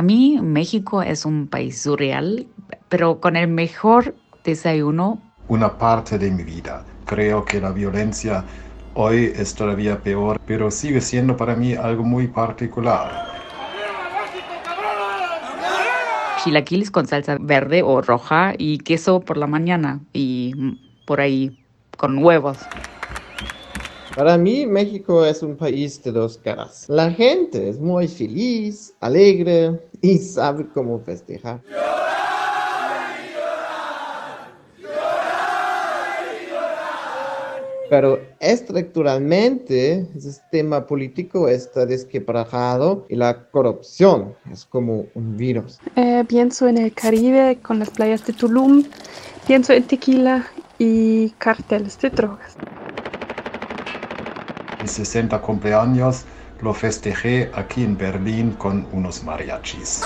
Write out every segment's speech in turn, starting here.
Para mí, México es un país surreal, pero con el mejor desayuno. Una parte de mi vida. Creo que la violencia hoy es todavía peor, pero sigue siendo para mí algo muy particular. Chilaquiles con salsa verde o roja y queso por la mañana y por ahí con huevos. Para mí, México es un país de dos caras. La gente es muy feliz, alegre y sabe cómo festejar. Pero estructuralmente el sistema político está desquebrajado y la corrupción es como un virus. Eh, pienso en el Caribe con las playas de Tulum, pienso en tequila y carteles de drogas. Mi 60 cumpleaños lo festejé aquí en Berlín con unos mariachis.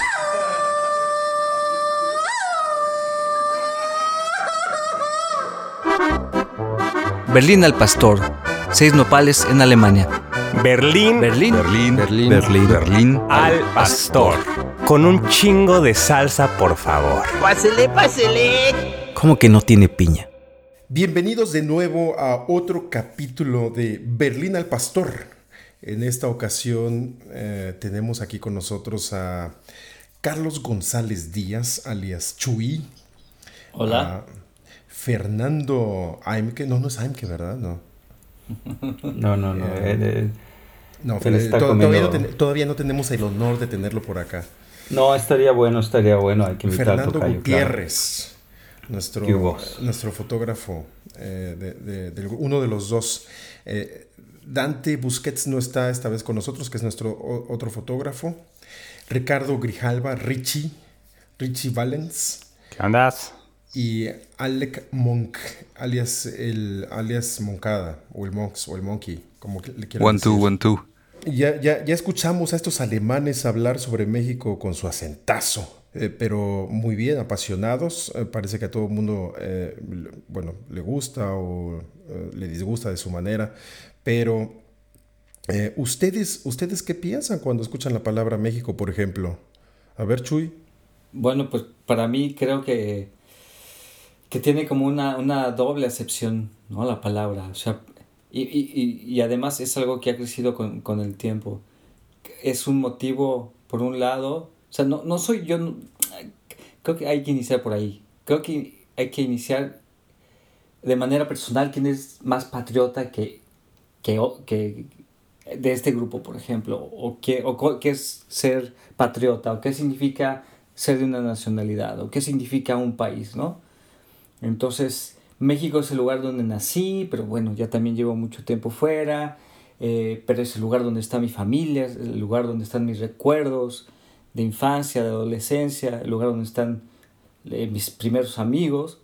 Berlín al Pastor, seis nopales en Alemania. Berlín, Berlín, Berlín, Berlín, Berlín, Berlín al Pastor. Con un chingo de salsa, por favor. Pásele, pásele. ¿Cómo que no tiene piña? Bienvenidos de nuevo a otro capítulo de Berlín al Pastor. En esta ocasión eh, tenemos aquí con nosotros a Carlos González Díaz, alias Chuy. Hola. a Fernando Aimke. No, no es Aimke, ¿verdad? No. No, no, no. Eh, él- él- No, Él está to- comiendo- todavía, no ten- todavía no tenemos el honor de tenerlo por acá. no, estaría bueno, estaría bueno. Hay que invitar Fernando tocayo, Gutiérrez, nuestro, nuestro fotógrafo, eh, de- de- del- uno de los dos. Eh, Dante Busquets no está esta vez con nosotros, que es nuestro o- otro fotógrafo. Ricardo Grijalva, Richie, Richie Valens ¿Qué andas? y Alec Monk, alias el alias Moncada, o el Monks, o el Monkey, como le quieran One, two, decir. one, two. Ya, ya, ya escuchamos a estos alemanes hablar sobre México con su acentazo, eh, pero muy bien, apasionados. Eh, parece que a todo el mundo, eh, bueno, le gusta o le disgusta de su manera, pero ¿ustedes, ¿ustedes qué piensan cuando escuchan la palabra México, por ejemplo? A ver, Chuy. Bueno, pues para mí creo que, que tiene como una, una doble acepción, ¿no? La palabra. O sea, y, y, y, además es algo que ha crecido con, con el tiempo. Es un motivo, por un lado, sea, no, no soy yo, no- creo que hay que iniciar por ahí. Creo que hay que iniciar de manera personal quién es más patriota que, que, o- que de este grupo, por ejemplo, o qué, o qué es ser patriota, o qué significa ser de una nacionalidad, o qué significa un país, ¿no? Entonces, México es el lugar donde nací, pero bueno, ya también llevo mucho tiempo fuera, eh, pero es el lugar donde está mi familia, es el lugar donde están mis recuerdos de infancia, de adolescencia, el lugar donde están eh, mis primeros amigos.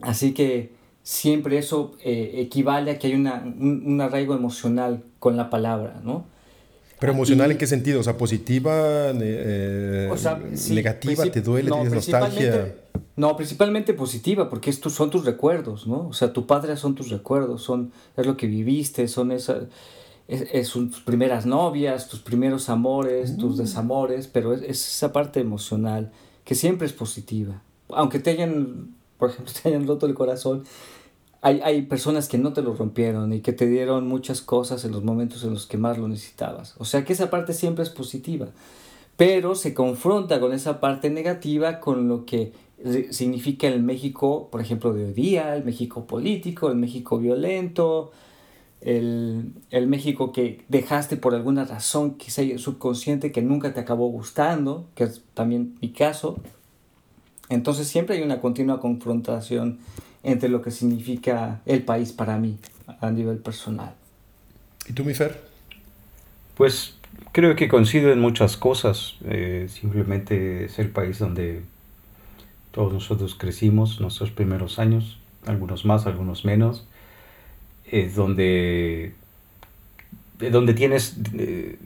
Así que siempre eso eh, equivale a que hay una, un, un arraigo emocional con la palabra, ¿no? ¿Pero emocional Y- en qué sentido? O sea, positiva, eh, O sea, sí, negativa, ¿te duele? no, ¿Tienes nostalgia? No, principalmente positiva, porque estos son tus recuerdos, ¿no? O sea, tu patria son tus recuerdos, son, es lo que viviste, son esas, es, es- son tus primeras novias, tus primeros amores, Mm. tus desamores, pero es, es esa parte emocional que siempre es positiva. Aunque te hayan, por ejemplo, te hayan roto el corazón, hay, hay personas que no te lo rompieron y que te dieron muchas cosas en los momentos en los que más lo necesitabas. O sea que esa parte siempre es positiva, pero se confronta con esa parte negativa con lo que significa el México, por ejemplo, de hoy día, el México político, el México violento, el, el México que dejaste por alguna razón, quizá subconsciente, que nunca te acabó gustando, que es también mi caso. Entonces siempre hay una continua confrontación entre lo que significa el país para mí a nivel personal. ¿Y tú, mi Fer? Pues creo que coincido en muchas cosas. Eh, simplemente es el país donde todos nosotros crecimos, nuestros primeros años, algunos más, algunos menos. Es donde, de donde tienes, eh,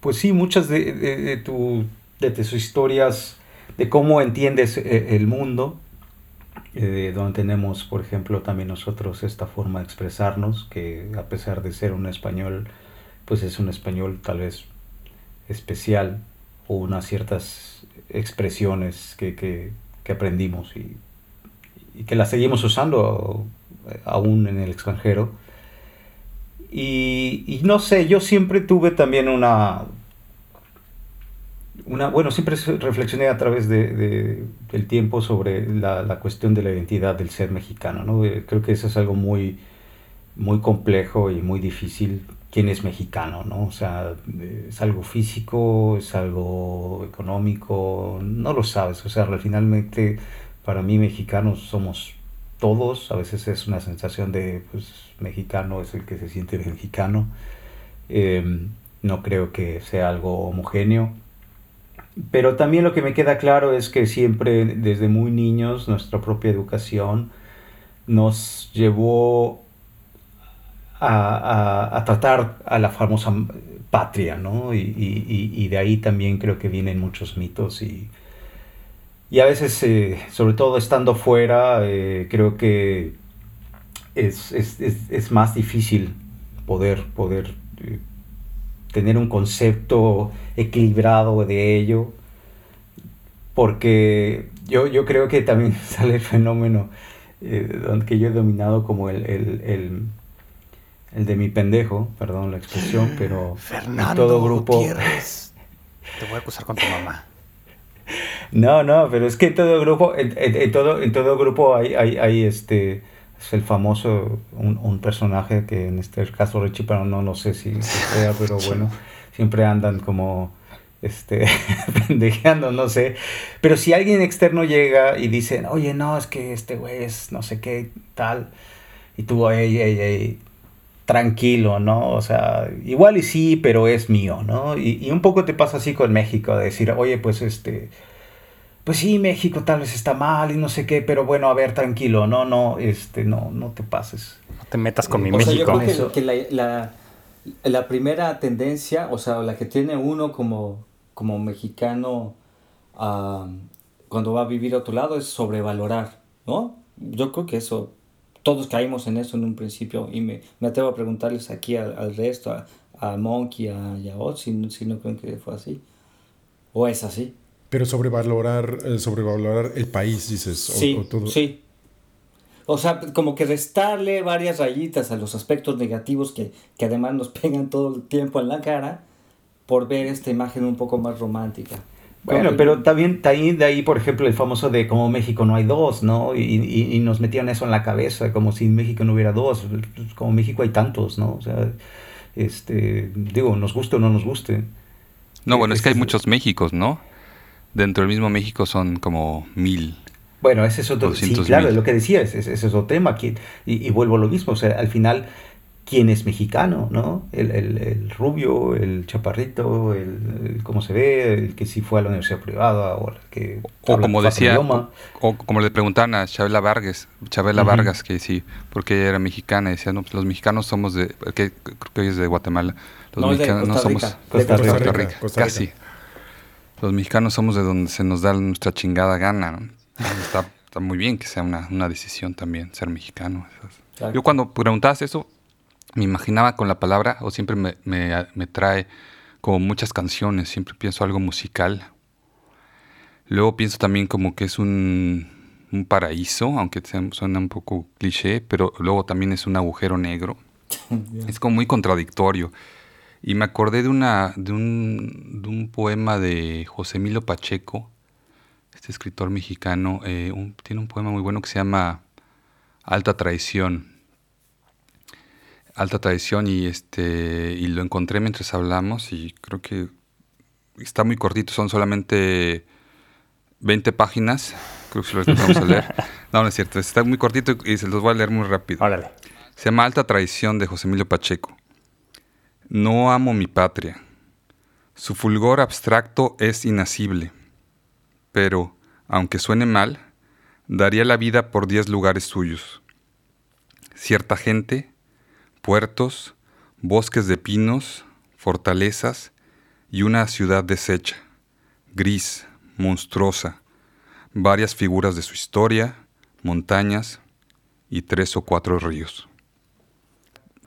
pues sí, muchas de, de, tu, de tus historias, de cómo entiendes eh, el mundo, eh, donde tenemos, por ejemplo, también nosotros esta forma de expresarnos, que a pesar de ser un español, pues es un español tal vez especial unas ciertas expresiones que, que, que aprendimos y, y, que las seguimos usando aún en el extranjero. Y, no sé, yo siempre tuve también una, una bueno, siempre reflexioné a través de, de, del tiempo sobre la, la, cuestión de la identidad del ser mexicano, ¿no? Creo que eso es algo muy, muy complejo y muy difícil quién es mexicano, ¿no? O sea, es algo físico, es algo económico, no lo sabes. O sea, finalmente para mí mexicanos somos todos, a veces es una sensación de, pues, mexicano es el que se siente mexicano. Eh, no creo que sea algo homogéneo. Pero también lo que me queda claro es que siempre desde muy niños nuestra propia educación nos llevó a, a, a, tratar a la famosa patria, ¿no? Y, y, y, de ahí también creo que vienen muchos mitos y, y a veces, eh, sobre todo estando fuera, eh, creo que es, es, es, es, más difícil poder, poder eh, tener un concepto equilibrado de ello, porque yo, yo creo que también sale el fenómeno que yo he dominado como el, el, el el de mi pendejo, perdón la expresión, pero Fernando todo grupo. Gutiérrez. Te voy a acusar con tu mamá. No, no, pero es que en todo grupo, en, en, en todo, en todo grupo hay, hay, hay, este, es el famoso, un, un, personaje que en este caso Richie, pero no, no sé si, si sea, pero bueno, siempre andan como, este, pendejeando, no sé. Pero si alguien externo llega y dice, oye, no, es que este güey es no sé qué, tal, y tú, ey, ey, ey, tranquilo, ¿no? O sea, igual y sí, pero es mío, ¿no? Y, y, un poco te pasa así con México, de decir, oye, pues este, pues sí, México tal vez está mal y no sé qué, pero bueno, a ver, tranquilo, no, no, este, no, no te pases. No te metas con mi o México. Sea, yo creo que, que la, la, la, primera tendencia, o sea, la que tiene uno como, como mexicano uh, cuando va a vivir a otro lado es sobrevalorar, ¿no? Yo creo que eso todos caímos en eso en un principio y me, me atrevo a preguntarles aquí al, al resto, a, a, Monkey, a Yaot, si, si, no creen que fue así. ¿O es así? Pero sobrevalorar, eh, sobrevalorar el país, dices. Sí, o, o todo. sí. O sea, como que restarle varias rayitas a los aspectos negativos que, que además nos pegan todo el tiempo en la cara por ver esta imagen un poco más romántica. Bueno, pero también ahí, de ahí, por ejemplo, el famoso de como México no hay dos, ¿no? Y, y, y, nos metían eso en la cabeza, como si en México no hubiera dos, como México hay tantos, ¿no? O sea, este, digo, nos guste o no nos guste. No, bueno, es que hay muchos Méxicos, ¿no? Dentro del mismo México son como mil. Bueno, ese es otro, sí, claro, es lo que decía, ese, ese es otro tema, aquí, y, y vuelvo a lo mismo, o sea, al final quién es mexicano, ¿no? El, el, el rubio, el chaparrito, el, el, cómo se ve, el que sí fue a la universidad privada o el que... O como decía, o, o, como le preguntaban a Chabela Vargas, Chabela uh -huh. Vargas, que sí, porque ella era mexicana, y decía, no, pues los mexicanos somos de, que, creo que ella es de Guatemala, los no, mexicanos no somos... Costa Rica, Costa, Rica, Costa Rica, casi. Los mexicanos somos de donde se nos da nuestra chingada gana, ¿no? Está, está muy bien que sea una, una decisión también ser mexicano. Claro. Yo cuando preguntabas eso, me imaginaba con la palabra, o siempre me, me, me, trae como muchas canciones, siempre pienso algo musical. Luego pienso también como que es un, un paraíso, aunque suena un poco cliché, pero luego también es un agujero negro. yeah. Es como muy contradictorio. Y me acordé de, una, de, un, de un poema de José Emilio Pacheco, este escritor mexicano, eh, un, tiene un poema muy bueno que se llama Alta Traición alta tradición y este y lo encontré mientras hablamos y creo que está muy cortito, son solamente 20 páginas, creo que si lo vamos a leer. No, no es cierto, está muy cortito y se los voy a leer muy rápido. Órale. Se llama Alta Tradición de José Emilio Pacheco. No amo mi patria. Su fulgor abstracto es inacible. Pero, aunque suene mal, daría la vida por diez lugares suyos. Cierta gente, puertos, bosques de pinos, fortalezas y una ciudad deshecha, gris, monstruosa, varias figuras de su historia, montañas y tres o cuatro ríos.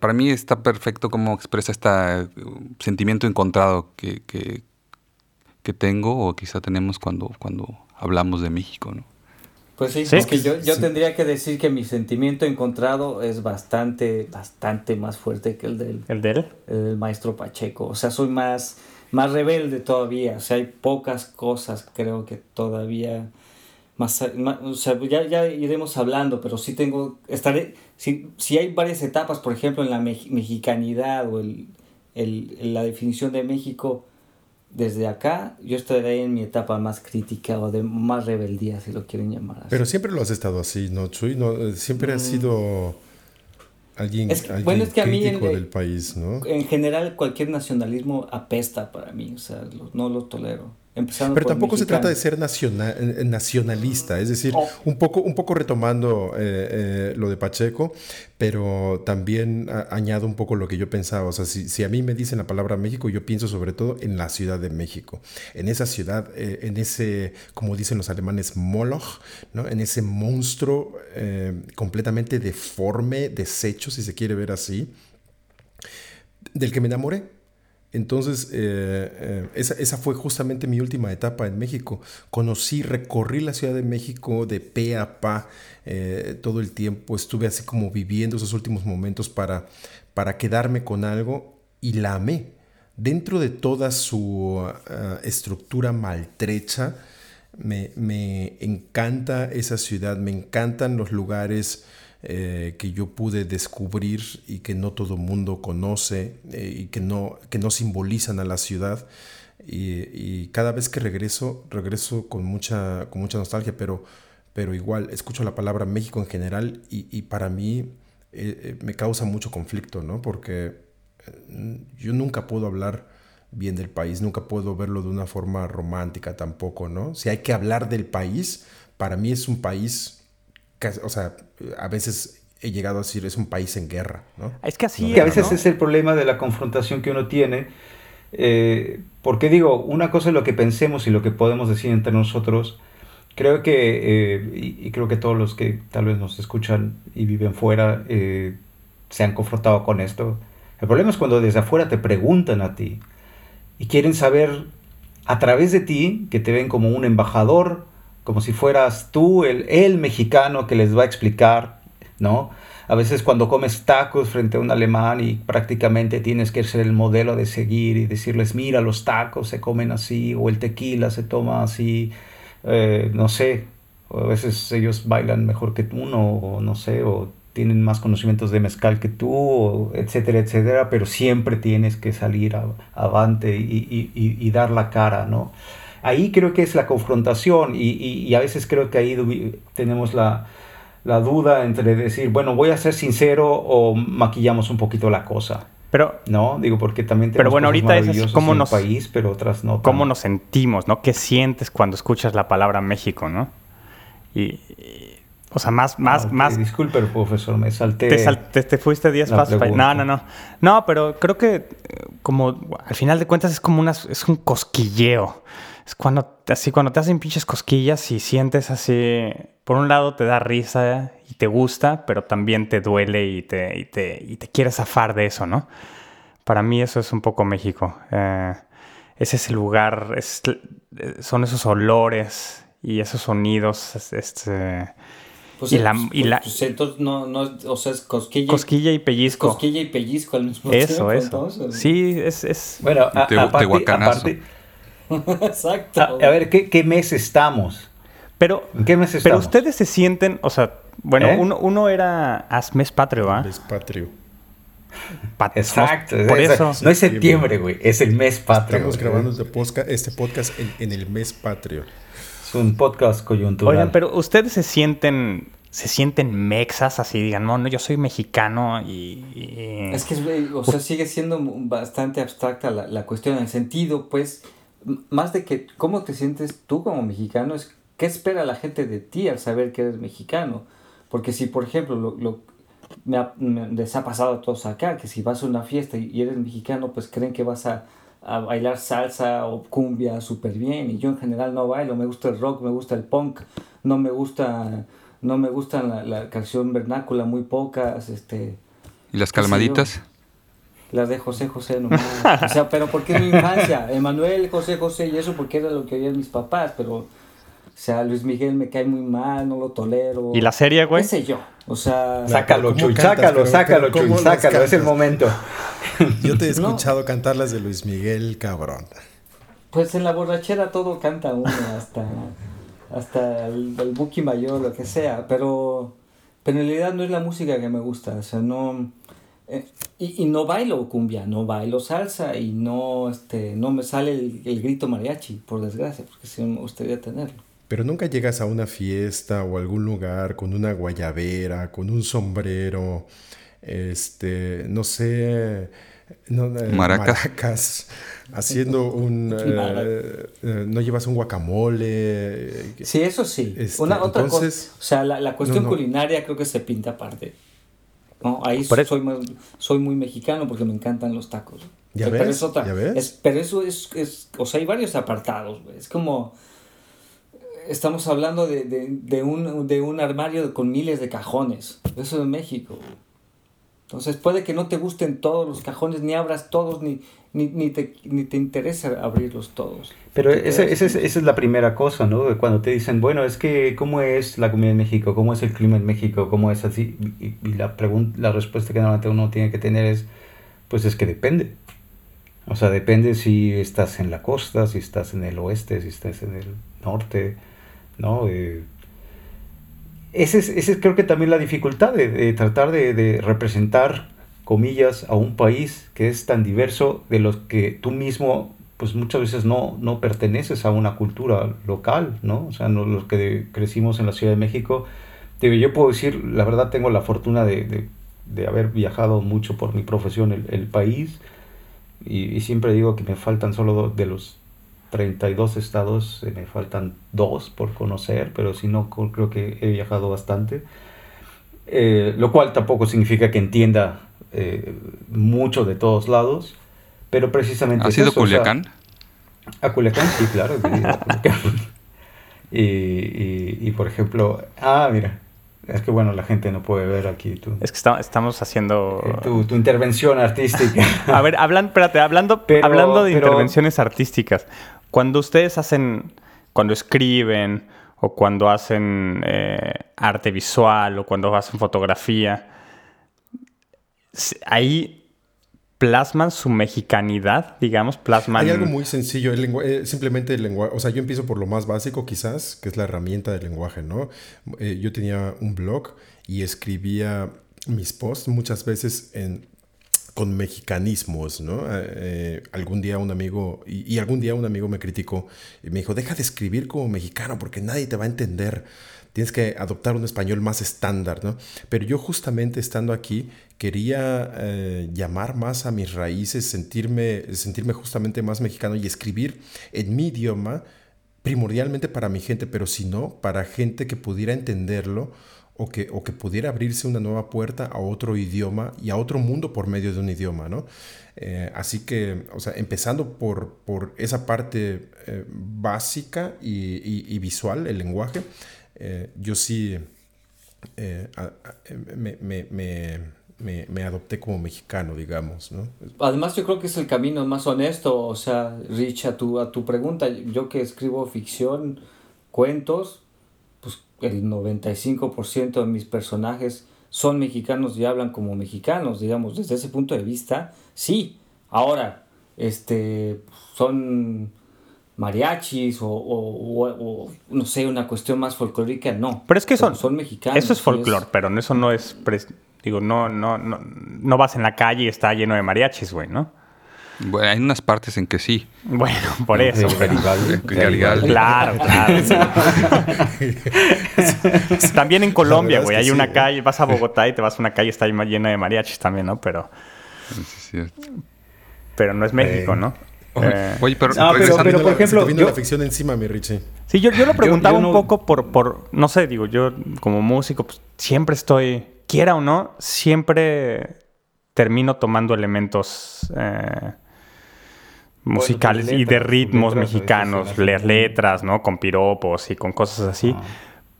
Para mí está perfecto cómo expresa este sentimiento encontrado que, que, que tengo o quizá tenemos cuando, cuando hablamos de México, ¿no? Pues sí, ¿Sí? que yo, yo tendría que decir que mi sentimiento encontrado es bastante, bastante más fuerte que el del, ¿El del? El del maestro Pacheco. O sea, soy más, más rebelde todavía. O sea, hay pocas cosas creo que todavía más, o sea, ya, ya iremos hablando, pero sí tengo, estaré, si, si hay varias etapas, por ejemplo, en la mexicanidad o el, el, la definición de México, desde acá yo estaré en mi etapa más crítica o de más rebeldía, si lo quieren llamar así. Pero siempre lo has estado así, ¿no, Chuy? No, eh, siempre has mm. sido alguien, bueno, es que crítico a mí del país, ¿no? En general, cualquier nacionalismo apesta para mí, o sea, no lo tolero. Pero tampoco se trata de ser nacional, eh, nacionalista, es decir, oh. un, poco, un poco retomando eh, eh, lo de Pacheco, pero también añado un poco lo que yo pensaba. O sea, si, a mí me dicen la palabra México, yo pienso sobre todo en la Ciudad de México, en esa ciudad, en ese, como dicen los alemanes, Moloch, ¿no? en ese monstruo completamente deforme, deshecho, si se quiere ver así, del que me enamoré. Entonces, eh, eh, esa, fue justamente mi última etapa en México. Conocí, recorrí la Ciudad de México de pe a pa eh, todo el tiempo. Estuve así como viviendo esos últimos momentos para, para quedarme con algo y la amé. Dentro de toda su estructura maltrecha, me, me encanta esa ciudad, me encantan los lugares eh, que yo pude descubrir y que no todo mundo conoce eh, y que no, que no simbolizan a la ciudad. Y, cada vez que regreso, regreso con mucha, con mucha nostalgia, pero, pero igual escucho la palabra México en general y, para mí eh, me causa mucho conflicto, ¿no? Porque yo nunca puedo hablar bien del país, nunca puedo verlo de una forma romántica tampoco, ¿no? Si hay que hablar del país, para mí es un país o sea, a veces he llegado a decir es un país en guerra, ¿no? Es que así. Que a veces es el problema de la confrontación que uno tiene. Eh, porque digo, una cosa es lo que pensemos y lo que podemos decir entre nosotros. Creo que, eh, y, creo que todos los que tal vez nos escuchan y viven fuera eh, se han confrontado con esto. El problema es cuando desde afuera te preguntan a ti y quieren saber a través de ti, que te ven como un embajador como si fueras tú el, el mexicano que les va a explicar, ¿no? A veces cuando comes tacos frente a un alemán y prácticamente tienes que ser el modelo de seguir y decirles, mira, los tacos se comen así, o el tequila se toma así, eh, no sé, o a veces ellos bailan mejor que tú, no, o no sé, o tienen más conocimientos de mezcal que tú, etcétera, etcétera, pero siempre tienes que salir avante y, y, y dar la cara, ¿no? Ahí creo que es la confrontación y, a veces creo que ahí tenemos la, duda entre decir, bueno, voy a ser sincero o maquillamos un poquito la cosa. Pero, no, digo porque también tenemos pero bueno, ahorita es como nos, país, pero otras no. ¿Cómo nos sentimos, no? ¿Qué sientes cuando escuchas la palabra México, no? Y, o sea, más, más, más. Disculpe, profesor, me salté. Te, te, fuiste 10 pasos. No, no, no. No, pero creo que eh, como al final de cuentas es como una, es un cosquilleo es cuando, así, cuando te hacen pinches cosquillas y sientes así, por un lado te da risa y te gusta, pero también te duele y te, y te, y te quieres zafar de eso, ¿no? Para mí eso es un poco México. Eh, es ese lugar, es, son esos olores y esos sonidos, este... Pues y la, y la pues entonces no, no, o sea, es cosquilla, cosquilla y pellizco. Cosquilla y pellizco al mismo eso, tiempo. Eso, eso. Sí, es, es... Bueno, a, te, aparte, Exacto. A, ver, ¿qué, mes estamos? Pero, ¿En qué mes estamos? Pero ustedes se sienten, o sea, bueno, ¿Eh? uno, era mes patrio, ¿ah? Mes patrio. Exacto. Por eso. No es septiembre, güey, es el mes patrio. Estamos grabando este podcast, este podcast en, el mes patrio. Es un podcast coyuntural. Oigan, pero ustedes se sienten se sienten mexas, así digan, no, no, yo soy mexicano y... Es que, o sea, sigue siendo bastante abstracta la, la, cuestión, en el sentido, pues, más de que cómo te sientes tú como mexicano, es qué espera la gente de ti al saber que eres mexicano. Porque si, por ejemplo, lo, lo me, les ha pasado a todos acá, que si vas a una fiesta y eres mexicano, pues creen que vas a, a bailar salsa o cumbia súper bien. Y yo en general no bailo, me gusta el rock, me gusta el punk, no me gusta, no me gusta la, la canción vernácula, muy pocas. Este, ¿Y las calmaditas? Las de José José nomás. o sea, pero porque es mi infancia. Emanuel, José José y eso porque era lo que oían mis papás, pero... O sea, Luis Miguel me cae muy mal, no lo tolero. ¿Y la serie, güey? ¿Qué sé yo? O sea... Sácalo, Chuy, sácalo, sácalo, Chuy, sácalo, es el momento. Yo te he escuchado cantar las de Luis Miguel, cabrón. Pues en la borrachera todo canta uno, hasta, hasta el, el Buki Mayor, lo que sea, pero, pero en realidad no es la música que me gusta, o sea, no... Eh, y, y, no bailo cumbia, no bailo salsa y no, este, no me sale el, el grito mariachi, por desgracia, porque sí me gustaría tenerlo. Pero nunca llegas a una fiesta o algún lugar con una guayabera, con un sombrero, este, no sé, no, eh, maracas. maracas. haciendo un... Eh, eh, no llevas un guacamole. Sí, eso sí. Este, Una otra entonces- cosa. O sea, la, la cuestión No, no. culinaria creo que se pinta aparte. ¿No? Ahí Por soy, más- soy muy mexicano porque me encantan los tacos. ¿Ya pero es otra- ¿Ya ves? es- pero eso es, es- O sea, hay varios apartados, güey. Es como. Estamos hablando de, de, de un, de un armario con miles de cajones. Eso es México. güey. Entonces puede que no te gusten todos los cajones, ni abras todos, ni, ni, ni, te, ni te interesa abrirlos todos. Pero esa, esa es, esa es la primera cosa, ¿no? Cuando te dicen, bueno, es que, ¿cómo es la comida en México? ¿Cómo es el clima en México? ¿Cómo es así? Y, y la, pregunta, la respuesta que normalmente uno tiene que tener es, pues es que depende. O sea, depende si estás en la costa, si estás en el oeste, si estás en el norte, ¿no? Eh, ese es, ese es creo que también la dificultad de, tratar de, representar, comillas, a un país que es tan diverso de los que tú mismo, pues muchas veces no, no perteneces a una cultura local, ¿no? O sea, los que crecimos en la Ciudad de México, yo puedo decir, la verdad tengo la fortuna de, de, haber viajado mucho por mi profesión el, país y, y siempre digo que me faltan solo de los 32 estados, eh, me faltan dos por conocer, pero si no, creo que he viajado bastante. Eh, lo cual tampoco significa que entienda eh, mucho de todos lados, pero precisamente... ¿Has es ido a eso, o sea, Culiacán? a Culiacán, sí, claro. he ido a Culiacán. y, y, y, por ejemplo, ah, mira, es que bueno, la gente no puede ver aquí tu, Es que está- estamos haciendo... eh, tu, tu intervención artística. A ver, hablan, espérate, hablando, Pero- hablando de pero- intervenciones artísticas, cuando ustedes hacen, cuando escriben o cuando hacen eh, arte visual o cuando hacen fotografía, ahí plasman su mexicanidad, digamos, plasman... Hay algo muy sencillo, eh, simplemente el lenguaje, o sea, yo empiezo por lo más básico quizás, que es la herramienta del lenguaje, ¿no? Eh, yo tenía un blog y escribía mis posts muchas veces en, con mexicanismos, ¿no? Eh, eh, algún día un amigo, y, algún día un amigo me criticó y me dijo, deja de escribir como mexicano porque nadie te va a entender. Tienes que adoptar un español más estándar, ¿no? Pero yo justamente estando aquí quería eh, llamar más a mis raíces, sentirme, sentirme justamente más mexicano y escribir en mi idioma primordialmente para mi gente, pero si no, para gente que pudiera entenderlo o que, o que pudiera abrirse una nueva puerta a otro idioma y a otro mundo por medio de un idioma, ¿no? Eh, así que, o sea, empezando por, por esa parte eh, básica y, y- visual, el lenguaje, eh, yo sí me, me- me- me- adopté como mexicano, digamos, ¿no? Además, yo creo que es el camino más honesto. O sea, Rich, a tu, a tu pregunta, yo que escribo ficción, cuentos, el 95% de mis personajes son mexicanos y hablan como mexicanos, digamos, desde ese punto de vista, sí. Ahora, este, son mariachis o, o- o- o, no sé, una cuestión más folclórica, no. Pero es que son, son mexicanos. Eso es folclore, pero no- eso no es... pres- digo, no, no, no, no vas en la calle y está lleno de mariachis, güey, ¿no? Bueno, hay unas partes en que sí. Bueno, por eso. Sí, Garibaldi. Garibaldi. Claro, claro. también en Colombia, es güey, que hay sí, una ¿eh? calle, vas a Bogotá y te vas a una calle está llena de mariachis también, ¿no? Pero, Sí, es cierto. pero no es México, Eh, ¿no? Oye, Eh, Oye, pero, Ah, pero- pero, por Se te ejemplo, vino yo- la ficción encima, mi Richie. Sí, yo, yo lo preguntaba yo no- un poco por, por, no sé, digo, yo como músico, pues, siempre estoy, quiera o no, siempre termino tomando elementos eh, musicales y de ritmos letras a veces mexicanos, leer letras, ¿no? Con piropos y con cosas así. Ah.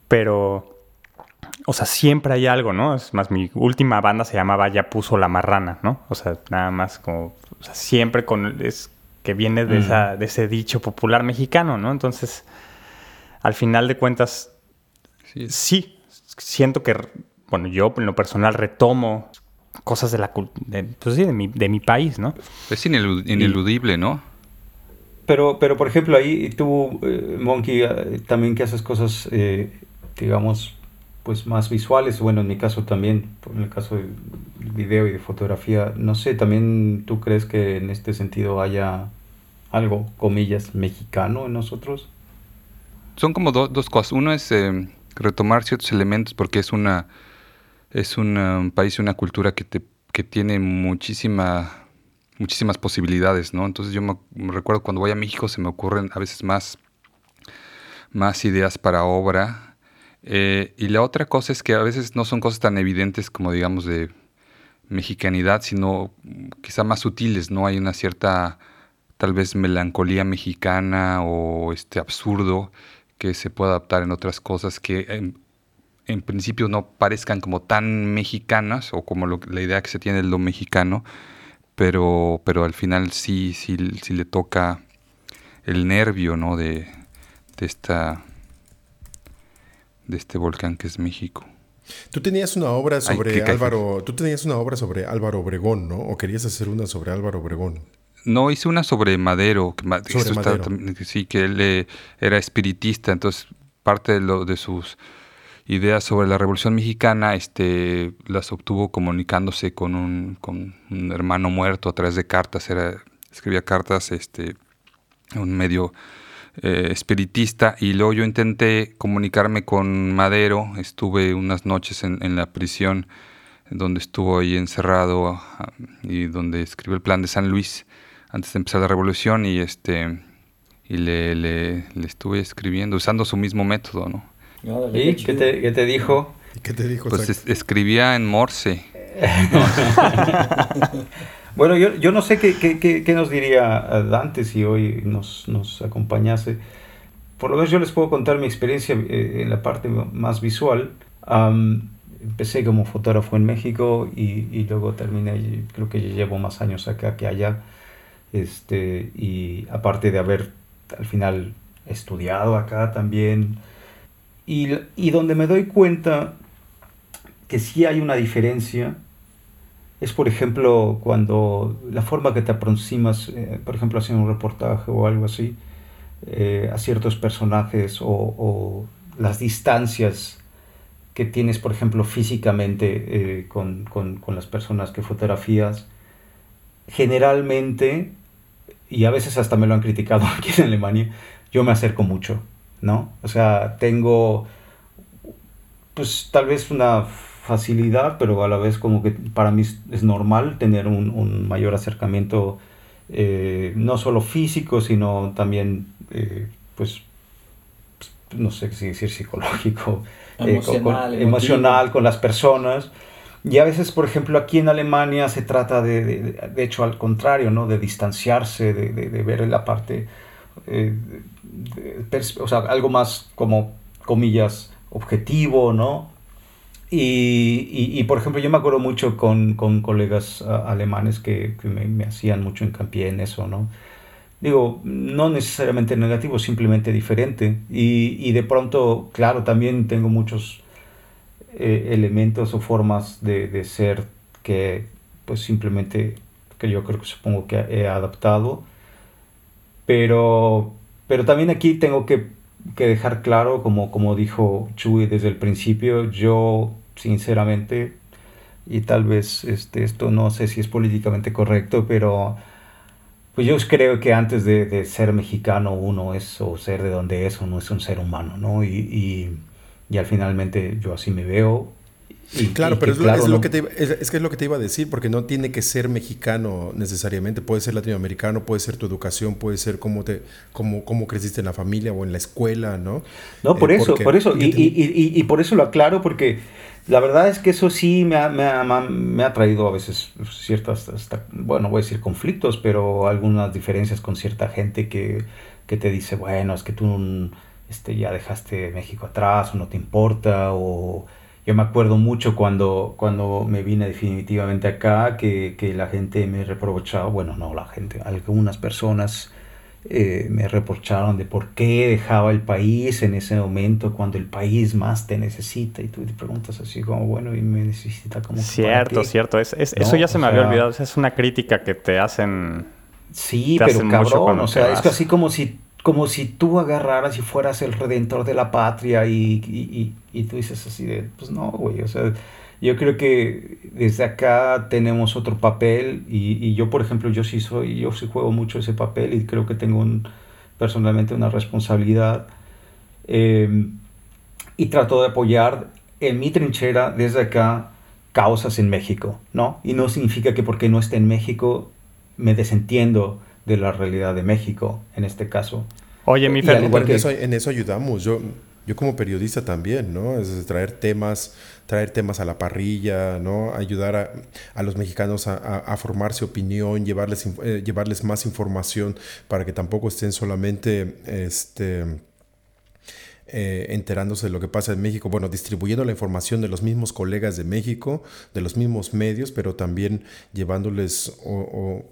Pero o sea, siempre hay algo, ¿no? Es más, mi última banda se llamaba Ya puso la marrana, ¿no? O sea, nada más como, o sea, siempre con, es que viene de, esa, de ese dicho popular mexicano, ¿no? Entonces, al final de cuentas, sí, siento que, bueno, yo en lo personal retomo cosas de la de, pues sí, de, mi, de mi país, ¿no? Es ineludible, ¿no? Pero, pero, por ejemplo, ahí tú, eh, Monkey, eh, también que haces cosas, eh, digamos, pues más visuales, bueno, en mi caso también, en el caso de video y de fotografía, no sé, también tú crees que en este sentido haya algo, comillas, mexicano en nosotros? Son como dos cosas. Uno es retomar ciertos elementos porque es una es un país y una cultura que, te, que tiene muchísima muchísimas posibilidades, ¿no? Entonces yo me, recuerdo cuando voy a México se me ocurren a veces más, más ideas para obra. Eh, y la otra cosa es que a veces no son cosas tan evidentes como digamos de mexicanidad, sino quizá más sutiles, ¿no? Hay una cierta tal vez melancolía mexicana o este absurdo que se puede adaptar en otras cosas que en, principio no parezcan como tan mexicanas o como la idea que se tiene de lo mexicano, pero, pero al final sí, sí, sí le toca el nervio, ¿no? De, de, esta, de este volcán que es México. Tú tenías una obra sobre Álvaro, tú tenías una obra sobre Álvaro Obregón, ¿no? O querías hacer una sobre Álvaro Obregón. No, hice una sobre Madero, que, sí, que él eh, era espiritista, entonces parte de, lo, de sus ideas sobre la Revolución Mexicana este, las obtuvo comunicándose con un, con un hermano muerto a través de cartas. Era, escribía cartas este, un medio eh, espiritista y luego yo intenté comunicarme con Madero. Estuve unas noches en, en la prisión donde estuvo ahí encerrado ah, y donde escribió el plan de San Luis antes de empezar la revolución y este y le, le, le estuve escribiendo usando su mismo método, ¿no? ¿Y qué te, dijo? ¿Qué te dijo? Pues escribía en Morse. bueno, yo, yo, no sé qué, qué, qué, nos diría Dante si hoy nos, nos, acompañase. Por lo menos yo les puedo contar mi experiencia eh, en la parte más visual. empecé como fotógrafo en México y, y, luego terminé, creo que llevo más años acá que allá. Este, y aparte de haber al final estudiado acá también, y, donde me doy cuenta que sí hay una diferencia es, por ejemplo, cuando la forma que te aproximas, eh, por ejemplo, haciendo un reportaje o algo así, eh, a ciertos personajes o, las distancias que tienes, por ejemplo, físicamente eh, con, con, con, las personas que fotografías, generalmente, y a veces hasta me lo han criticado aquí en Alemania, yo me acerco mucho. ¿No? O sea, tengo, pues tal vez una facilidad, pero a la vez como que para mí es normal tener un, mayor acercamiento, eh, no solo físico, sino también, eh, pues, no sé qué decir, psicológico, eh, emocional, con, las personas. Y a veces, por ejemplo, aquí en Alemania se trata de, de, hecho, al contrario, ¿no? De distanciarse, de, de ver la parte eh, o sea, algo más como, comillas, objetivo, ¿no? Y, y, por ejemplo, yo me acuerdo mucho con, con colegas ah, alemanes que, que me, me, hacían mucho hincapié en eso, ¿no? Digo, no necesariamente negativo, simplemente diferente. Y, y de pronto, claro, también tengo muchos eh, elementos o formas de, de, ser que, pues simplemente, que yo creo que supongo que he adaptado pero, pero también aquí tengo que, que dejar claro, como, como dijo Chuy desde el principio, yo sinceramente, y tal vez este, esto no sé si es políticamente correcto, pero pues yo creo que antes de, de, ser mexicano uno es, o ser de donde es, uno es un ser humano, ¿no? Y, y, y al finalmente yo así me veo claro, pero es, lo que te, es, que es lo que te iba a decir, porque no tiene que ser mexicano necesariamente, puede ser latinoamericano, puede ser tu educación, puede ser cómo, te, cómo, cómo creciste en la familia o en la escuela, ¿no? No, por eh, eso, por eso, y, y, y, por eso lo aclaro, porque la verdad es que eso sí me ha, me ha, me ha traído a veces ciertas, hasta, bueno, voy a decir conflictos, pero algunas diferencias con cierta gente que, que te dice, bueno, es que tú este, ya dejaste México atrás o no te importa, o yo me acuerdo mucho cuando, cuando me vine definitivamente acá, que, que la gente me reprochaba, bueno, no la gente, algunas personas eh, me reprocharon de por qué dejaba el país en ese momento cuando el país más te necesita y tú te preguntas así como, bueno, y me necesita como... Cierto, cierto, es, eso ya se me había olvidado, esa es una crítica que te hacen... Sí, pero cabrón, o sea, es así como si, como si tú agarraras y fueras el redentor de la patria y, y, y tú dices así de, pues no, güey, o sea yo creo que desde acá tenemos otro papel y, yo, por ejemplo, yo sí soy, yo sí juego mucho ese papel y creo que tengo un, personalmente una responsabilidad em, y trato de apoyar en mi trinchera desde acá causas en México, ¿no? Y no significa que porque no esté en México me desentiendo de la realidad de México, en este caso. Oye, mi Fer, en, eso, en eso ayudamos. Yo, yo como periodista también, ¿no? Es traer temas, traer temas a la parrilla, ¿no? Ayudar a, los mexicanos a, formarse opinión, llevarles, eh, llevarles más información para que tampoco estén solamente, este, eh, enterándose de lo que pasa en México, bueno, distribuyendo la información de los mismos colegas de México, de los mismos medios, pero también llevándoles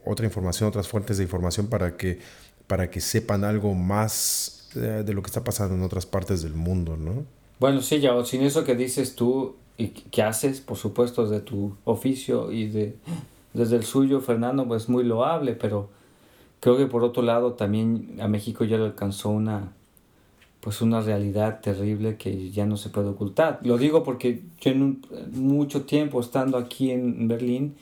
otra información, otras fuentes de información para que, para que sepan algo más de, lo que está pasando en otras partes del mundo, ¿no? Bueno, sí, ya, sin eso que dices tú y que haces, por supuesto, de tu oficio y de desde el suyo, Fernando, pues muy loable, pero creo que por otro lado también a México ya le alcanzó una pues una realidad terrible que ya no se puede ocultar. Lo digo porque yo en mucho tiempo estando aquí en Berlín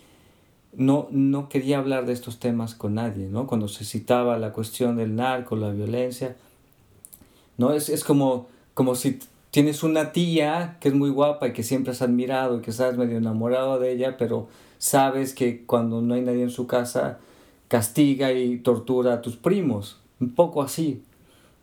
no, no quería hablar de estos temas con nadie, ¿no? Cuando se citaba la cuestión del narco, la violencia, ¿no? Es, es como, como si tienes una tía que es muy guapa y que siempre has admirado y que estás medio enamorado de ella, pero sabes que cuando no hay nadie en su casa castiga y tortura a tus primos. Un poco así.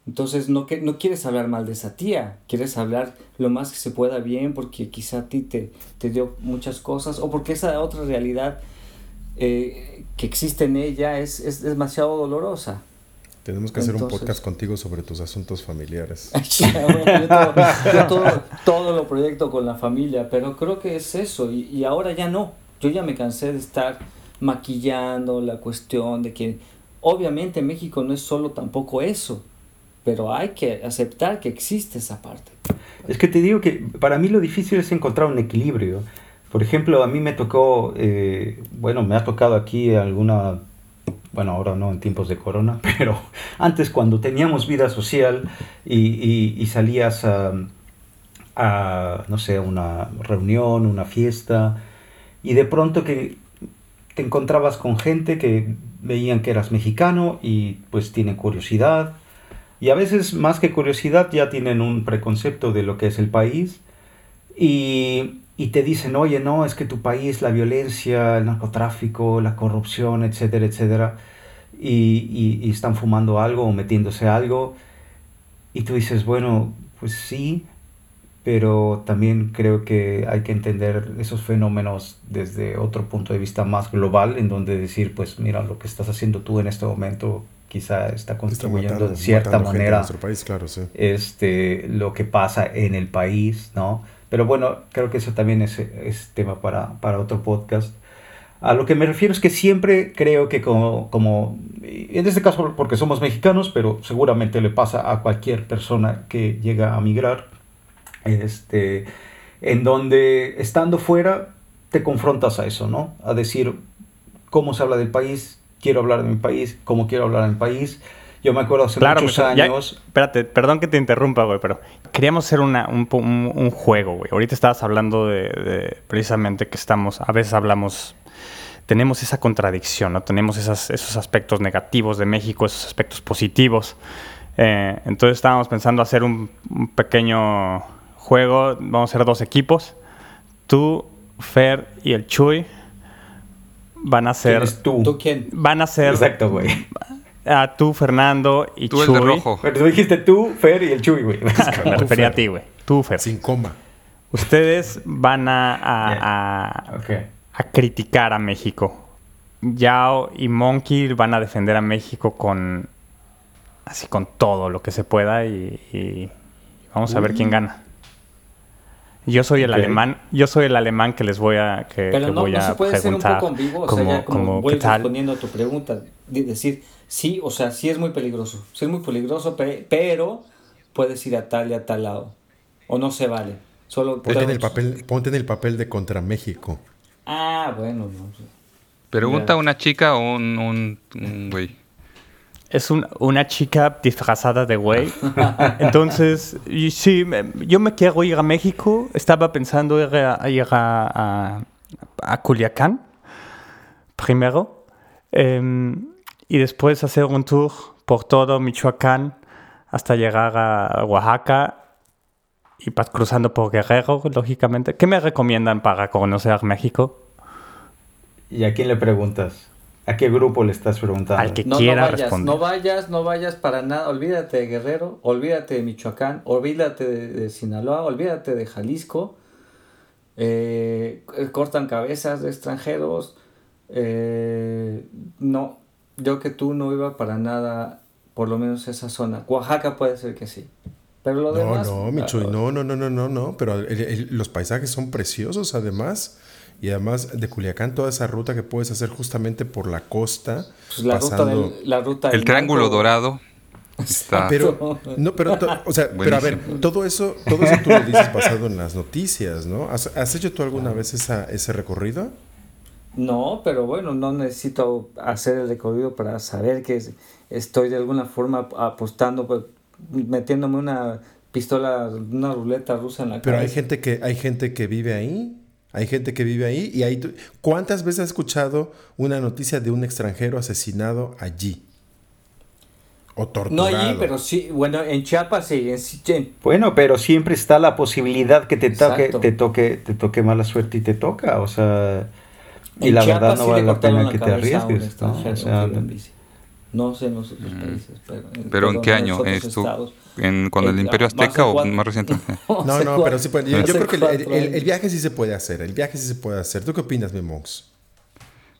Entonces no, que, no quieres hablar mal de esa tía, quieres hablar lo más que se pueda bien porque quizá a ti te, te dio muchas cosas o porque esa otra realidad eh, que existe en ella es, es demasiado dolorosa. Tenemos que hacer un podcast contigo sobre tus asuntos familiares. yo, todo, lo proyecto con la familia, pero creo que es eso. Y, ahora ya no. Yo ya me cansé de estar maquillando la cuestión de que obviamente México no es solo tampoco eso, pero hay que aceptar que existe esa parte. Es que te digo que para mí lo difícil es encontrar un equilibrio. Por ejemplo, a mí me tocó, eh, bueno, me ha tocado aquí alguna bueno, ahora no en tiempos de corona, pero antes cuando teníamos vida social y, salías a, no sé, una reunión, una fiesta, y de pronto que te encontrabas con gente que veían que eras mexicano y pues tienen curiosidad, y a veces más que curiosidad ya tienen un preconcepto de lo que es el país, y, y te dicen, oye, no, es que tu país, la violencia, el narcotráfico, la corrupción, etcétera, etcétera, y, y, están fumando algo o metiéndose algo, y tú dices, bueno, pues sí, pero también creo que hay que entender esos fenómenos desde otro punto de vista más global, en donde decir, pues mira, lo que estás haciendo tú en este momento quizá está contribuyendo de cierta manera país, claro, sí. este, lo que pasa en el país, ¿no? Pero bueno, creo que eso también es, es tema para, para, otro podcast. A lo que me refiero es que siempre creo que como, como, en este caso porque somos mexicanos, pero seguramente le pasa a cualquier persona que llega a migrar, este, en donde estando fuera te confrontas a eso, ¿no? A decir cómo se habla del país, quiero hablar de mi país, cómo quiero hablar del país, yo me acuerdo hace muchos años. espérate, perdón que te interrumpa, güey, pero queríamos hacer una, un, un, juego, güey. Ahorita estabas hablando de, precisamente que estamos, a veces hablamos, tenemos esa contradicción, ¿no? Tenemos esas, esos aspectos negativos de México, esos aspectos positivos. Eh, entonces estábamos pensando hacer un, pequeño juego. Vamos a hacer dos equipos. Tú, Fer y el Chuy van a ser. tú? ¿Tú quién? Van a ser. Exacto, güey a tú, Fernando y tú Chuy. el de rojo. Pero tú dijiste tú, Fer y el Chuy, güey. Me refería a ti, güey. Tú, Fer. Sin coma. Ustedes van a, a, a, criticar a México. Yao y Monkey van a defender a México con así con todo lo que se pueda y, vamos a ver quién gana. Yo soy el alemán, yo soy el alemán que les voy a que, Pero no, voy no a se puede ser un poco ambiguo, o sea, ya como, voy respondiendo a tu pregunta, decir, sí, o sea, sí es muy peligroso, sí es muy peligroso, pero puedes ir a tal y a tal lado, o no se vale. Solo ponte, en el papel, ponte en el papel de contra México. Ah, bueno. No, Pregunta a una chica o un, un, güey. Es una chica disfrazada de güey. Entonces, sí, yo me quiero ir a México. Estaba pensando ir a, ir a, a, Culiacán primero em, y después hacer un tour por todo Michoacán hasta llegar a Oaxaca y cruzando por Guerrero, lógicamente. ¿Qué me recomiendan para conocer México? ¿Y a quién le preguntas? ¿A qué grupo le estás preguntando? Al que quiera no vayas, responder. No vayas, no vayas para nada. Olvídate de Guerrero, olvídate de Michoacán, olvídate de, Sinaloa, olvídate de Jalisco. Eh, cortan cabezas de extranjeros. Eh, no, yo que tú no iba para nada, por lo menos esa zona. Oaxaca puede ser que sí. Pero lo no, demás. No, Micho, no, no, no, no, no, no. Pero los paisajes son preciosos, además. Y además de Culiacán, toda esa ruta que puedes hacer justamente por la costa. Pues la, ruta del, la ruta El Triángulo Dorado. Está. Pero, no, pero, o sea, pero a ver, todo eso, todo eso tú lo dices basado en las noticias, ¿no? ¿Has, hecho tú alguna vez esa, ese recorrido? No, pero bueno, no necesito hacer el recorrido para saber que estoy de alguna forma apostando, pues, metiéndome una pistola, una ruleta rusa en la Pero hay gente que hay gente que vive ahí hay gente que vive ahí y hay... ¿Cuántas veces has escuchado una noticia de un extranjero asesinado allí? O torturado. No allí, pero sí, bueno, en Chiapas sí. En, bueno, pero siempre está la posibilidad que te toque, te toque, te toque mala suerte y te toca, o sea... Y la verdad no vale la pena que te arriesgues. ¿no? O sea, no sé en los otros mm. países, pero... ¿Pero en qué año? ¿Esto, en, ¿Cuando el, Imperio Azteca o más reciente? no, no, pero sí puede. Yo, creo que el, viaje sí se puede hacer. El viaje sí se puede hacer. ¿Tú qué opinas, mi Monks?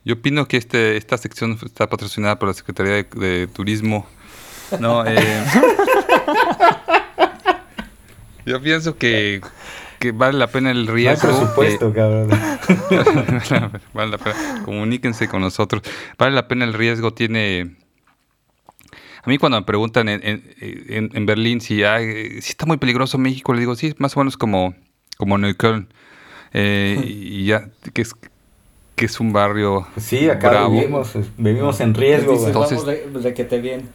Yo opino que este, esta sección está patrocinada por la Secretaría de, Turismo. No, eh, yo pienso que, que, vale la pena el riesgo. Por supuesto, cabrón. vale la pena. Comuníquense con nosotros. Vale la pena el riesgo. Tiene a mí cuando me preguntan en, en, en Berlín si, si está muy peligroso México, le digo, sí, más o menos como, como Neukölln. Eh, y ya, que es, que es un barrio Sí, acá vivimos, vivimos en riesgo. Entonces, vamos de, que te bien.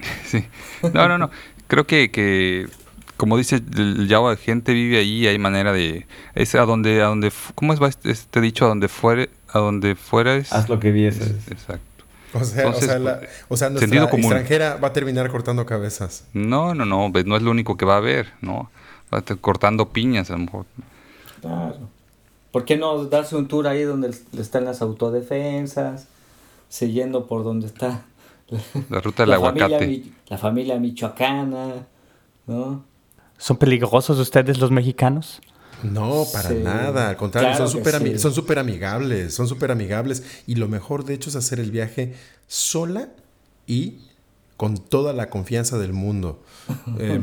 Sí. No, no, no. Creo que, que como dice el Yahoo, gente vive ahí, hay manera de... Es a donde, a donde ¿cómo es este, este dicho? A donde fuere, a donde fueres... Haz lo que vieses. Exacto. O sea, o sea, la, o sea nuestra extranjera va a terminar cortando cabezas. No, no, no, no es lo único que va a haber, ¿no? Va a estar cortando piñas a lo mejor. Claro. ¿Por qué no darse un tour ahí donde están las autodefensas, siguiendo por donde está la ruta del la aguacate? Familia, la familia michoacana, ¿no? ¿Son peligrosos ustedes los mexicanos? No, para nada, al contrario, son súper son super amigables, son súper amigables y lo mejor de hecho es hacer el viaje sola y con toda la confianza del mundo. Eh,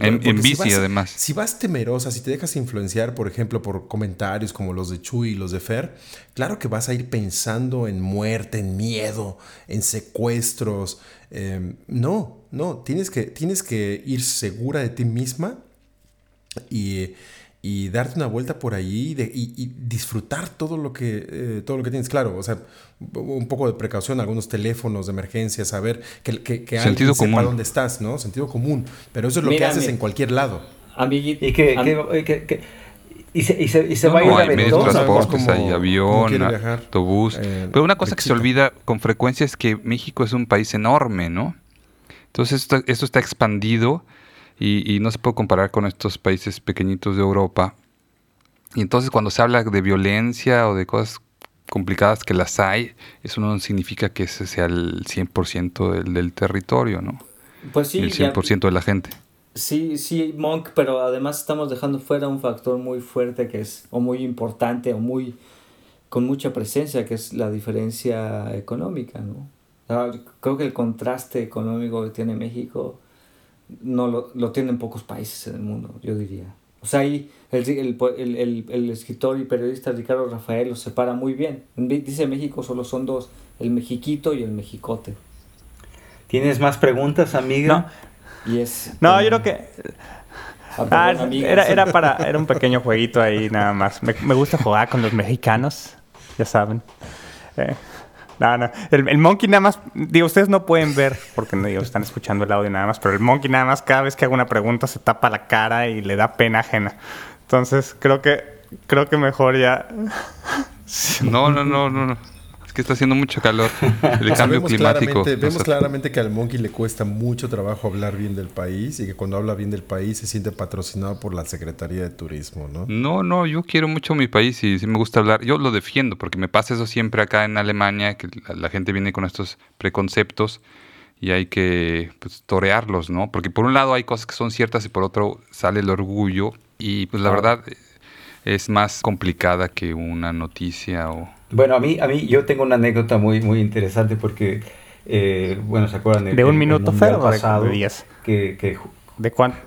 en, bici, además. Si vas temerosa, si te dejas influenciar, por ejemplo, por comentarios como los de Chuy y los de Fer, claro que vas a ir pensando en muerte, en miedo, en secuestros. Eh, no, no, tienes que, tienes que ir segura de ti misma y y darte una vuelta por ahí y, disfrutar todo lo que eh, todo lo que tienes claro o sea un poco de precaución algunos teléfonos de emergencia saber que, que, que Sentido alguien común. dónde estás no sentido común pero eso es lo que haces en cualquier lado amiguito y que, y se, y se, y se va a ir hay medios de transportes, hay avión, autobús. Eh, Pero una cosa que se olvida con frecuencia es que México es un país enorme, ¿no? Entonces esto, esto está expandido y, no se puede comparar con estos países pequeñitos de Europa. Y entonces cuando se habla de violencia o de cosas complicadas que las hay, eso no significa que ese sea el 100% del, del territorio, ¿no? Pues sí. El 100% de la gente. Sí, sí, Monk, pero además estamos dejando fuera un factor muy fuerte que es, o muy importante, o muy, con mucha presencia, que es la diferencia económica, ¿no? creo que el contraste económico que tiene México no lo, lo tienen pocos países en el mundo, yo diría. O sea, ahí el, escritor y periodista Ricardo Rafael los separa muy bien. Dice México solo son dos, el mexiquito y el mexicote. ¿Tienes más preguntas, amiga? No, y es, no yo creo que... Ah, ah era, era, para, era un pequeño jueguito ahí nada más. Me, me gusta jugar con los mexicanos, ya saben. Eh, no, no. El, monkey nada más, digo, ustedes no pueden ver porque no están escuchando el audio nada más, pero el monkey nada más cada vez que haga una pregunta se tapa la cara y le da pena ajena. Entonces, creo que creo que mejor ya No, no, no, no, no que está haciendo mucho calor. El cambio vemos climático. Claramente, vemos claramente que al monkey le cuesta mucho trabajo hablar bien del país y que cuando habla bien del país se siente patrocinado por la Secretaría de Turismo, ¿no? No, no, yo quiero mucho mi país y sí me gusta hablar. Yo lo defiendo porque me pasa eso siempre acá en Alemania, que la, gente viene con estos preconceptos y hay que pues, torearlos, ¿no? Porque por un lado hay cosas que son ciertas y por otro sale el orgullo y pues la verdad es más complicada que una noticia o bueno, a mí, a mí yo tengo una anécdota muy, muy interesante porque, eh, bueno, ¿se acuerdan? ¿De un minuto, Fer, pasado, de días? Que, que, ¿De cuánto?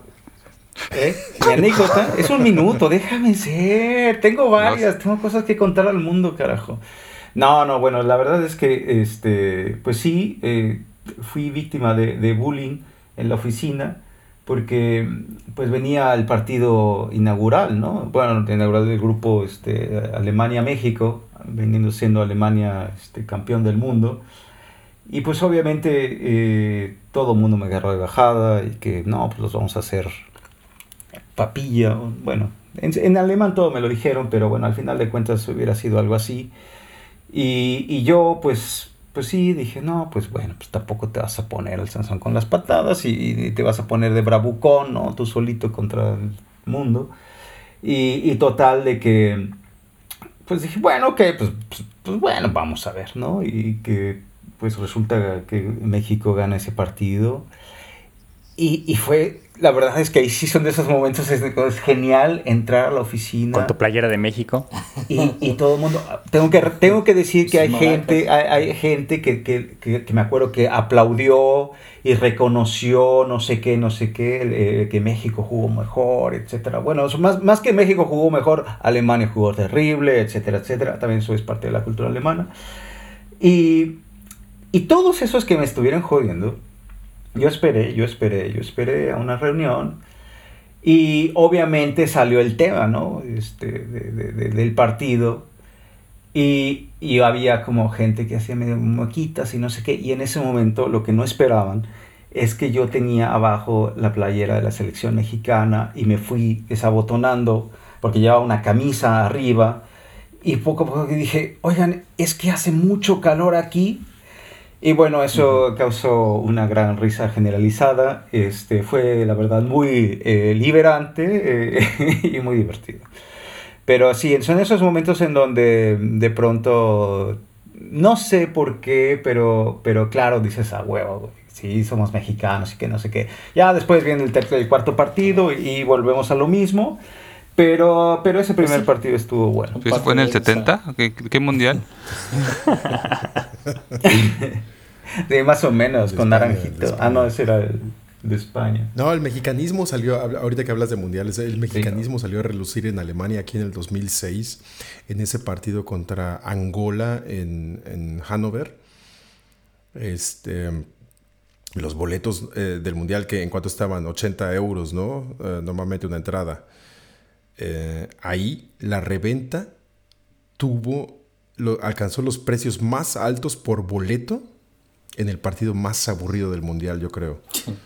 ¿Eh? Mi anécdota es un minuto, déjame ser. Tengo varias, tengo cosas que contar al mundo, carajo. No, no, bueno, la verdad es que, este, pues sí, eh, fui víctima de, de bullying en la oficina porque pues venía el partido inaugural, ¿no? Bueno, inaugural del grupo este, Alemania-México, veniendo siendo Alemania este, campeón del mundo. Y pues obviamente eh, todo el mundo me agarró de bajada y que no, pues los vamos a hacer papilla. Bueno, en, en, alemán todo me lo dijeron, pero bueno, al final de cuentas hubiera sido algo así. Y, y yo pues pues sí, dije, no, pues bueno, pues tampoco te vas a poner el Sansón con las patadas y, te vas a poner de bravucón, ¿no? Tú solito contra el mundo. Y, total de que, pues dije, bueno, ok, pues, pues, pues, bueno, vamos a ver, ¿no? Y que pues resulta que México gana ese partido. Y, y fue la verdad es que ahí sí son de esos momentos, es, genial entrar a la oficina. Con tu playera de México. Y, y todo el mundo, tengo que, tengo que decir que hay gente, hay, gente que, que, que, me acuerdo que aplaudió y reconoció no sé qué, no sé qué, eh, que México jugó mejor, etcétera. Bueno, más, más que México jugó mejor, Alemania jugó terrible, etcétera, etcétera. También eso es parte de la cultura alemana. Y, y todos esos que me estuvieron jodiendo, yo esperé, yo esperé, yo esperé a una reunión y obviamente salió el tema, ¿no? Este, del partido y, y, había como gente que hacía medio moquitas y no sé qué y en ese momento lo que no esperaban es que yo tenía abajo la playera de la selección mexicana y me fui desabotonando porque llevaba una camisa arriba y poco a poco dije, oigan, es que hace mucho calor aquí y bueno, eso causó una gran risa generalizada. Este, fue, la verdad, muy eh, liberante eh, y muy divertido. Pero sí, son esos momentos en donde de pronto, no sé por qué, pero, pero claro, dices a huevo, sí, somos mexicanos y que no sé qué. Ya después viene el tercer y cuarto partido y volvemos a lo mismo. Pero, pero ese primer partido estuvo bueno. ¿Eso fue en el 70? ¿Qué, mundial? sí, más o menos, con Naranjito. Ah, no, ese era el de España. No, el mexicanismo salió, ahorita que hablas de mundiales, el mexicanismo salió a relucir en Alemania aquí en el 2006, en ese partido contra Angola en, en Hannover. Este los boletos eh, del mundial que en cuanto estaban 80 euros, ¿no? Eh, normalmente una entrada. Eh, ahí la reventa tuvo, alcanzó los precios más altos por boleto en el partido más aburrido del mundial, yo creo.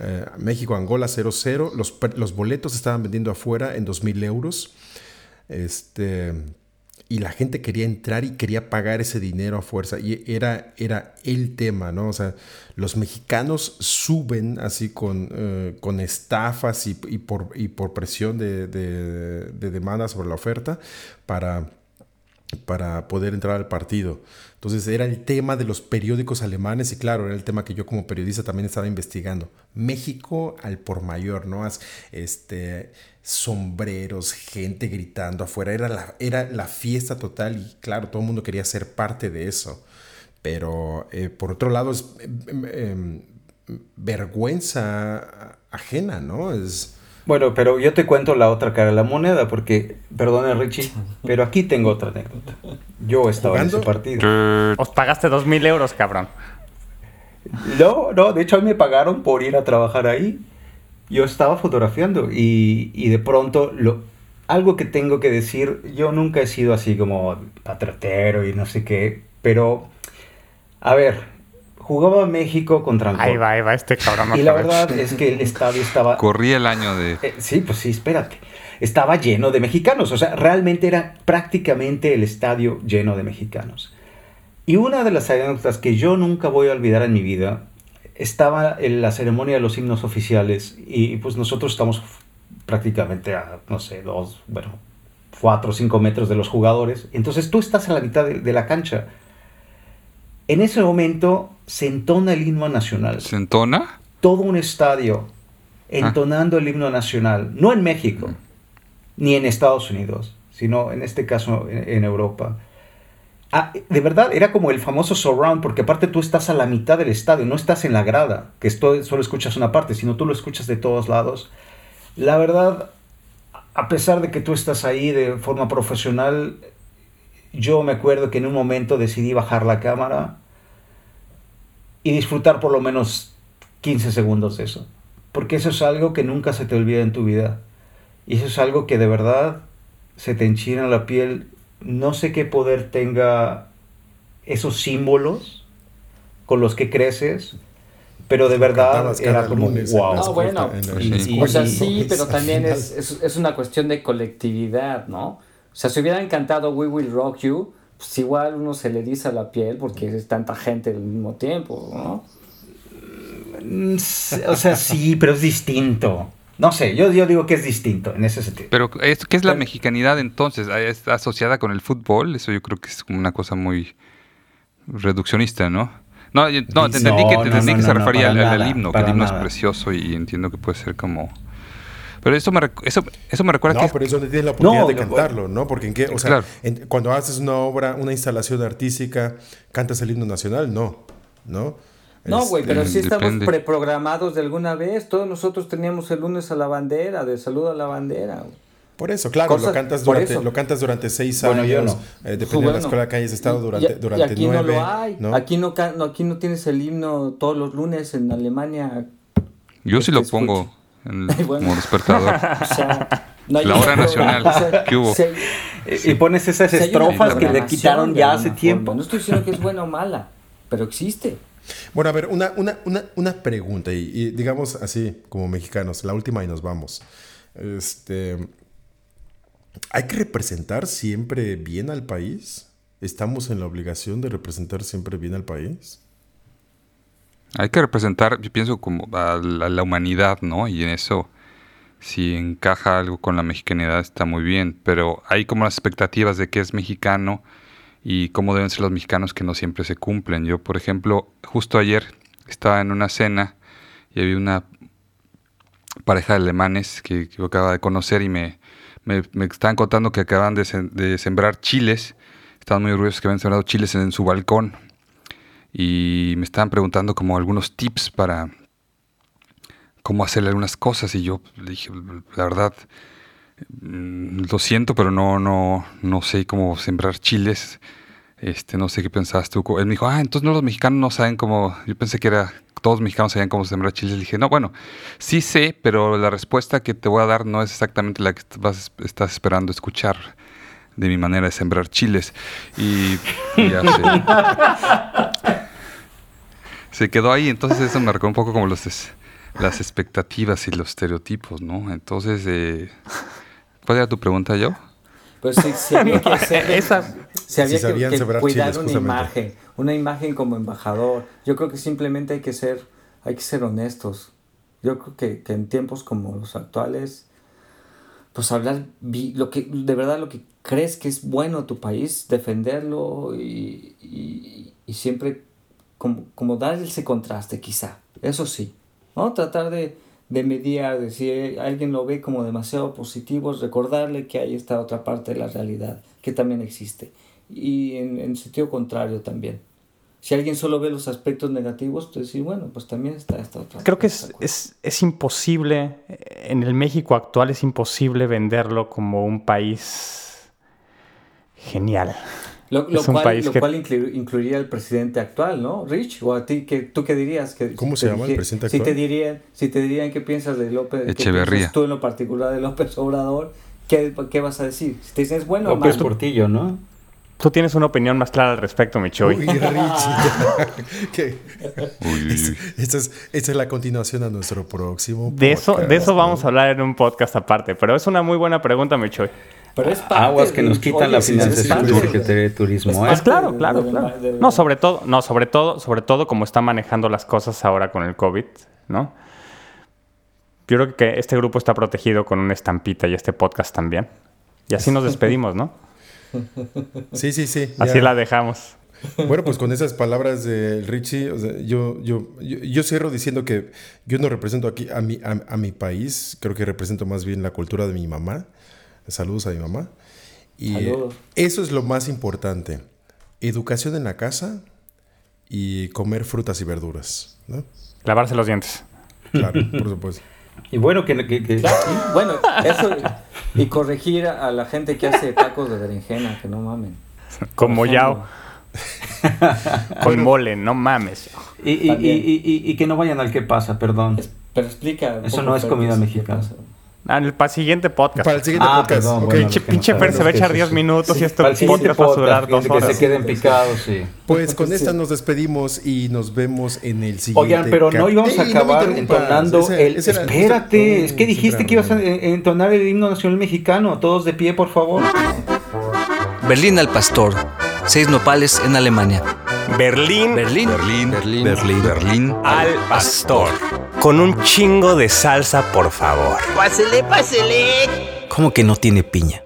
Eh, México-Angola 0-0. Los, los, boletos estaban vendiendo afuera en 2.000 euros. Este, y la gente quería entrar y quería pagar ese dinero a fuerza. Y era, era el tema, ¿no? O sea, los mexicanos suben así con, eh, con estafas y, por, y por presión de, de, demanda sobre la oferta para, para poder entrar al partido. Entonces era el tema de los periódicos alemanes y claro, era el tema que yo como periodista también estaba investigando. México al por mayor, ¿no? Este, sombreros, gente gritando afuera, era la, era la fiesta total y claro, todo el mundo quería ser parte de eso. Pero eh, por otro lado es em, em, vergüenza ajena, ¿no? Es, Bueno, pero yo te cuento la otra cara de la moneda, porque, perdona Richie, pero aquí tengo otra anécdota. Yo estaba en ese partido. Os pagaste dos mil euros, cabrón. No, no, de hecho a mí me pagaron por ir a trabajar ahí. Yo estaba fotografiando y, y de pronto lo, algo que tengo que decir, yo nunca he sido así como patratero y no sé qué, pero a ver, jugaba México contra Ahí va, ahí va este cabrón. Y la verdad es que el estadio estaba... Corría el año de... Eh, sí, pues sí, espérate. Estaba lleno de mexicanos, o sea, realmente era prácticamente el estadio lleno de mexicanos. Y una de las anécdotas que yo nunca voy a olvidar en mi vida, estaba en la ceremonia de los himnos oficiales y pues nosotros estamos prácticamente a, no sé, dos, bueno, cuatro o cinco metros de los jugadores. Entonces tú estás a la mitad de, de la cancha. En ese momento se entona el himno nacional. ¿Se entona? Todo un estadio entonando el himno nacional, no en México, ni en Estados Unidos, sino en este caso en, en Europa. Ah, de verdad, era como el famoso surround, porque aparte tú estás a la mitad del estadio, no estás en la grada, que esto, solo escuchas una parte, sino tú lo escuchas de todos lados. La verdad, a pesar de que tú estás ahí de forma profesional, yo me acuerdo que en un momento decidí bajar la cámara y disfrutar por lo menos 15 segundos de eso. Porque eso es algo que nunca se te olvida en tu vida. Y eso es algo que de verdad se te enchina la piel. No sé qué poder tenga esos símbolos con los que creces, pero de verdad era como wow. No, bueno, o sea, sí, pero también es, es, es, una cuestión de colectividad, ¿no? O sea, si hubiera encantado We Will Rock You, pues igual uno se le dice la piel porque es tanta gente al mismo tiempo, ¿no? O sea, sí, pero es distinto. No sé, yo, yo digo que es distinto en ese sentido. Pero, ¿qué es la mexicanidad entonces? ¿Está asociada con el fútbol? Eso yo creo que es como una cosa muy reduccionista, ¿no? No, no te entendí que, te entendí que se refería al, himno, que el himno es precioso y entiendo que puede ser como... Pero eso me, eso, eso me recuerda no, que... pero es donde tienes la oportunidad de cantarlo, ¿no? Porque en qué, o sea, cuando haces una obra, una instalación artística, ¿cantas el himno nacional? No, ¿no? No, güey, pero sí estamos preprogramados de alguna vez. Todos nosotros teníamos el lunes a la bandera, de saludo a la bandera. Por eso, claro, lo, cantas durante, lo cantas durante seis años, yo no. eh, dependiendo de la escuela que hayas estado durante, y, durante y aquí nueve. no lo hay. ¿no? Aquí, no, aquí no tienes el himno todos los lunes en Alemania. Yo sí lo pongo en, bueno. como despertador. o sea, no la hora nacional. O sea, ¿Qué hubo? Se, y pones esas estrofas que le quitaron ya hace tiempo. No estoy diciendo que es buena o mala, pero existe. Bueno, a ver, una, una, una, una pregunta, y, y, digamos así, como mexicanos, la última y nos vamos. Este, ¿Hay que representar siempre bien al país? ¿Estamos en la obligación de representar siempre bien al país? Hay que representar, yo pienso, como a la, humanidad, ¿no? Y en eso, si encaja algo con la mexicanidad, está muy bien. Pero hay como las expectativas de que es mexicano y cómo deben ser los mexicanos que no siempre se cumplen. Yo, por ejemplo, justo ayer estaba en una cena y había una pareja de alemanes que, yo acababa de conocer y me, me, estaban contando que acaban de, sem de, sembrar chiles. Estaban muy orgullosos que habían sembrado chiles en su balcón. Y me estaban preguntando como algunos tips para cómo hacerle algunas cosas. Y yo le dije, la verdad, lo siento, pero no, no, no sé cómo sembrar chiles. Este, no sé qué pensabas tú. Él me dijo, ah, entonces no los mexicanos no saben cómo. Yo pensé que era todos los mexicanos sabían cómo sembrar chiles. Le dije, no, bueno, sí sé, pero la respuesta que te voy a dar no es exactamente la que vas, estás esperando escuchar de mi manera de sembrar chiles. Y, y ya se, se quedó ahí. Entonces eso me marcó un poco como los, las expectativas y los estereotipos, ¿no? Entonces, eh, ¿cuál era tu pregunta, yo? Pues sí, sí había que hacer, esa, se había si que, que cuidar chiles, una imagen, una imagen como embajador. Yo creo que simplemente hay que ser, hay que ser honestos. Yo creo que, que en tiempos como los actuales, pues hablar lo que de verdad lo que crees que es bueno tu país, defenderlo y, y, y siempre como, como dar ese contraste quizá, eso sí, ¿no? Tratar de, de mediar, de si alguien lo ve como demasiado positivo, recordarle que hay esta otra parte de la realidad que también existe. Y en, en sentido contrario también. Si alguien solo ve los aspectos negativos, pues decir, bueno, pues también está esta otra. Creo que es, es, es, imposible en el México actual es imposible venderlo como un país genial. Lo, cual, lo cual incluiría al presidente actual, ¿no, Rich? ¿O a ti, que, tú qué dirías? Que, ¿Cómo se llama el presidente actual? Si te dirían, si te dirían qué piensas de López, Echeverría. tú en lo particular de López Obrador, ¿qué, qué vas a decir? Si te dices, bueno, López Portillo, ¿no? Tú tienes una opinión más clara al respecto, Michoy. Uy, Rich. Esta, es, esta es la continuación a nuestro próximo De eso, de eso vamos a hablar en un podcast aparte, pero es una muy buena pregunta, Michoy. Pero es Aguas que nos quitan la financiación de turismo. ¿eh? claro, claro, claro. No, sobre todo, no, sobre todo, sobre todo como está manejando las cosas ahora con el COVID, ¿no? Yo creo que este grupo está protegido con una estampita y este podcast también. Y así nos despedimos, ¿no? Sí, sí, sí. Así la dejamos. Bueno, pues con esas palabras de Richie, yo, yo, yo, cierro diciendo que yo no represento aquí a mi, a mi país, creo que represento más bien la cultura de mi mamá Saludos a mi mamá. Y eso es lo más importante. Educación en la casa y comer frutas y verduras. ¿no? Lavarse los dientes. Claro, por supuesto. Y bueno, que... bueno, eso... Y corregir a la gente que hace tacos de berenjena, que no mamen. Como Yao. Con mole, no mames. Y, y, y, y, que no vayan al que pasa, perdón. pero explica. Eso no es comida mexicana. Ah, en el para el siguiente podcast. Para el siguiente ah, podcast. okay. pinche, Fer se va a echar 10 minutos y este podcast, va a durar dos horas. Que se queden picados, sí. Pues con esta nos despedimos y nos vemos en el siguiente. Oigan, pero no íbamos a acabar entonando el. Espérate, es que dijiste que ibas a entonar el himno nacional mexicano. Todos de pie, por favor. Berlín al pastor. Seis nopales en Alemania. Berlín. Berlín. Berlín. Berlín. Berlín. Berlín. Al pastor. Con un chingo de salsa, por favor. Pásele, pásele. ¿Cómo que no tiene piña?